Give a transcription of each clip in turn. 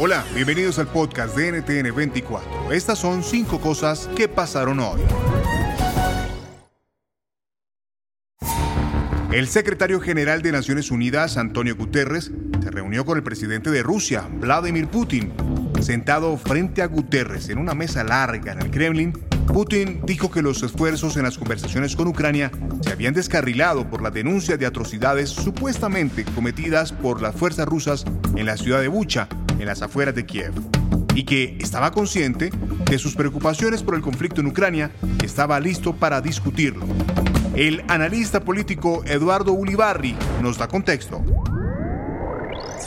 Hola, bienvenidos al podcast de NTN 24. Estas son cinco cosas que pasaron hoy. El secretario general de Naciones Unidas, Antonio Guterres, se reunió con el presidente de Rusia, Vladimir Putin. Sentado frente a Guterres en una mesa larga en el Kremlin, Putin dijo que los esfuerzos en las conversaciones con Ucrania se habían descarrilado por la denuncia de atrocidades supuestamente cometidas por las fuerzas rusas en la ciudad de Bucha, en las afueras de Kiev, y que estaba consciente de sus preocupaciones por el conflicto en Ucrania y estaba listo para discutirlo. El analista político Eduardo Ulibarri nos da contexto.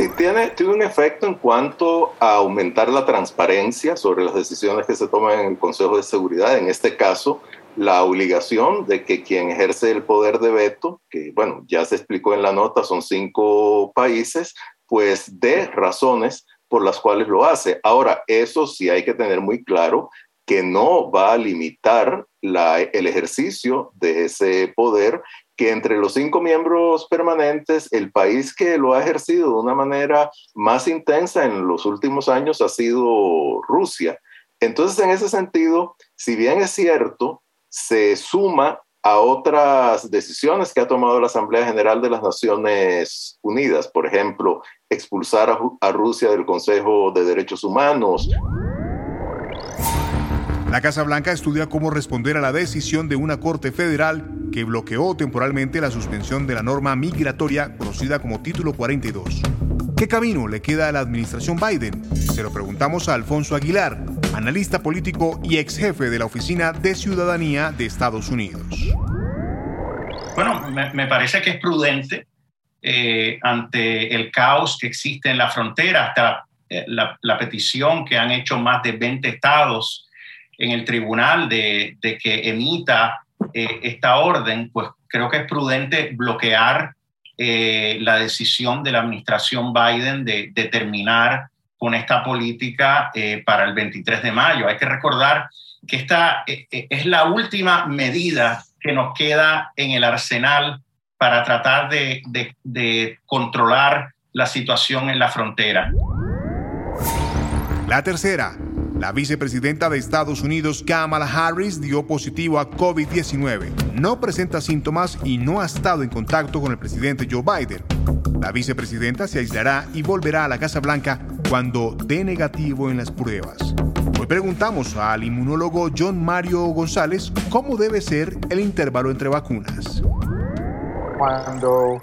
Sí, tiene, tiene un efecto en cuanto a aumentar la transparencia sobre las decisiones que se toman en el Consejo de Seguridad. En este caso, la obligación de que quien ejerce el poder de veto, que bueno, ya se explicó en la nota, son cinco países, pues dé razones por las cuales lo hace. Ahora, eso sí hay que tener muy claro que no va a limitar el ejercicio de ese poder, que entre los cinco miembros permanentes, el país que lo ha ejercido de una manera más intensa en los últimos años ha sido Rusia. Entonces, en ese sentido, si bien es cierto, se suma a otras decisiones que ha tomado la Asamblea General de las Naciones Unidas, por ejemplo, expulsar a, Rusia del Consejo de Derechos Humanos. La Casa Blanca estudia cómo responder a la decisión de una Corte Federal que bloqueó temporalmente la suspensión de la norma migratoria conocida como Título 42. ¿Qué camino le queda a la administración Biden? Se lo preguntamos a Alfonso Aguilar, analista político y ex jefe de la Oficina de Ciudadanía de Estados Unidos. Bueno, me, parece que es prudente eh, ante el caos que existe en la frontera, hasta la, eh, petición que han hecho más de 20 estados en el tribunal de, que emita eh, esta orden, pues creo que es prudente bloquear la decisión de la administración Biden de, de terminar con esta política eh, para el 23 de mayo. Hay que recordar que esta eh, eh, es la última medida que nos queda en el arsenal para tratar de, de controlar la situación en la frontera. La tercera, la vicepresidenta de Estados Unidos, Kamala Harris, dio positivo a COVID-19. No presenta síntomas y no ha estado en contacto con el presidente Joe Biden. La vicepresidenta se aislará y volverá a la Casa Blanca cuando dé negativo en las pruebas. Hoy preguntamos al inmunólogo John Mario González cómo debe ser el intervalo entre vacunas. Cuando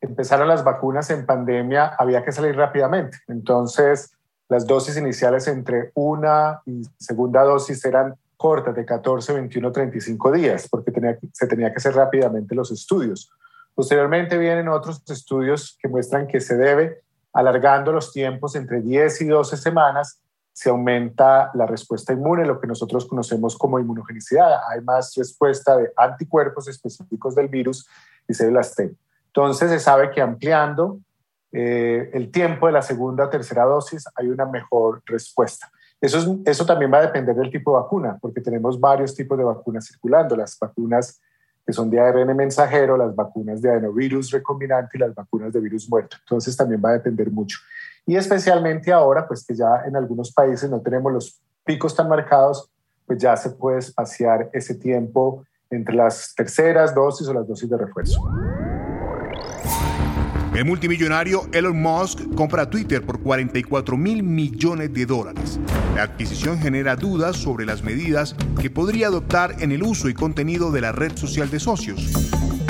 empezaron las vacunas en pandemia había que salir rápidamente. Entonces, las dosis iniciales entre una y segunda dosis eran cortas, de 14, 21, 35 días, porque se tenía que hacer rápidamente los estudios. Posteriormente vienen otros estudios que muestran que se debe alargando los tiempos entre 10 y 12 semanas, se aumenta la respuesta inmune, lo que nosotros conocemos como inmunogenicidad. Hay más respuesta de anticuerpos específicos del virus y células T. Entonces se sabe que ampliando eh, el tiempo de la segunda o tercera dosis hay una mejor respuesta. Eso, eso también va a depender del tipo de vacuna, porque tenemos varios tipos de vacunas circulando. Las vacunas que son de ARN mensajero, las vacunas de adenovirus recombinante y las vacunas de virus muerto. Entonces también va a depender mucho. Y especialmente ahora, pues que ya en algunos países no tenemos los picos tan marcados, pues ya se puede espaciar ese tiempo entre las terceras dosis o las dosis de refuerzo. El multimillonario Elon Musk compra Twitter por 44 mil millones de dólares. La adquisición genera dudas sobre las medidas que podría adoptar en el uso y contenido de la red social de socios.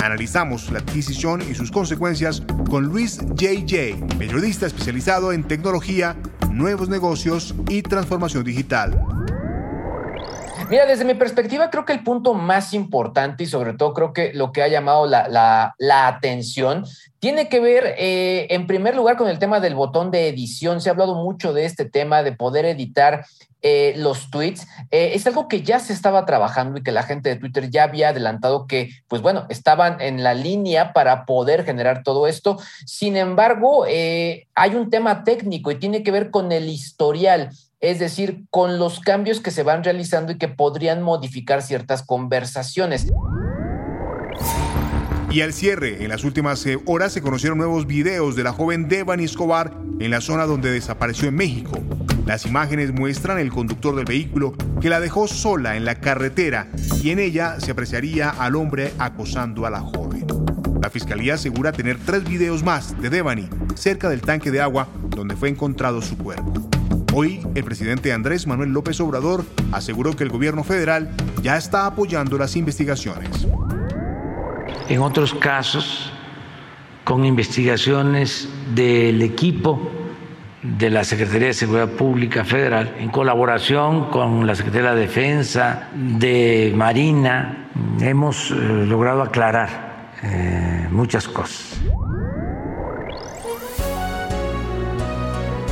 Analizamos la adquisición y sus consecuencias con Luis JJ, periodista especializado en tecnología, nuevos negocios y transformación digital. Mira, desde mi perspectiva, creo que el punto más importante y sobre todo creo que lo que ha llamado la, atención tiene que ver, eh, en primer lugar, con el tema del botón de edición. Se ha hablado mucho de este tema de poder editar eh, los tweets. Eh, es algo que ya se estaba trabajando y que la gente de Twitter ya había adelantado que, pues bueno, estaban en la línea para poder generar todo esto. Sin embargo, hay un tema técnico y tiene que ver con el historial es decir, con los cambios que se van realizando y que podrían modificar ciertas conversaciones. Y al cierre, en las últimas eh, horas se conocieron nuevos videos de la joven Devani Escobar en la zona donde desapareció en México. Las imágenes muestran el conductor del vehículo que la dejó sola en la carretera y en ella se apreciaría al hombre acosando a la joven. La fiscalía asegura tener tres videos más de Devani cerca del tanque de agua donde fue encontrado su cuerpo. Hoy, el presidente Andrés Manuel López Obrador aseguró que el gobierno federal ya está apoyando las investigaciones. En otros casos, con investigaciones del equipo de la Secretaría de Seguridad Pública Federal, en colaboración con la Secretaría de Defensa, de Marina, hemos eh, logrado aclarar eh, muchas cosas.